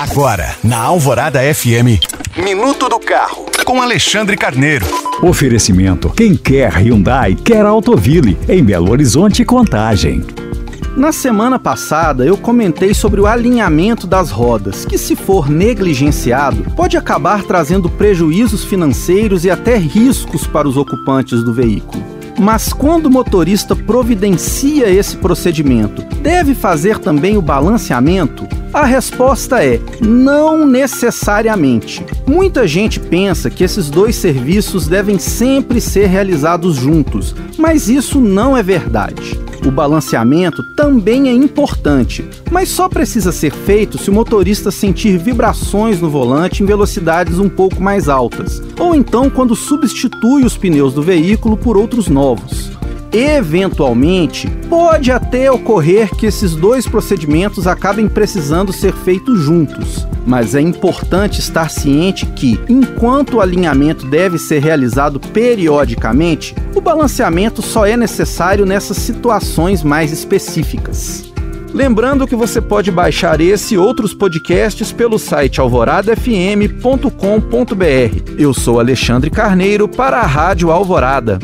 Agora, na Alvorada FM, Minuto do Carro, com Alexandre Carneiro. Oferecimento: quem quer Hyundai, quer Autoville, em Belo Horizonte Contagem. Na semana passada eu comentei sobre o alinhamento das rodas, que, se for negligenciado, pode acabar trazendo prejuízos financeiros e até riscos para os ocupantes do veículo. Mas quando o motorista providencia esse procedimento, deve fazer também o balanceamento? A resposta é não necessariamente. Muita gente pensa que esses dois serviços devem sempre ser realizados juntos, mas isso não é verdade. O balanceamento também é importante, mas só precisa ser feito se o motorista sentir vibrações no volante em velocidades um pouco mais altas, ou então quando substitui os pneus do veículo por outros novos. Eventualmente, pode até ocorrer que esses dois procedimentos acabem precisando ser feitos juntos, mas é importante estar ciente que, enquanto o alinhamento deve ser realizado periodicamente, o balanceamento só é necessário nessas situações mais específicas. Lembrando que você pode baixar esse e outros podcasts pelo site alvoradafm.com.br. Eu sou Alexandre Carneiro para a Rádio Alvorada.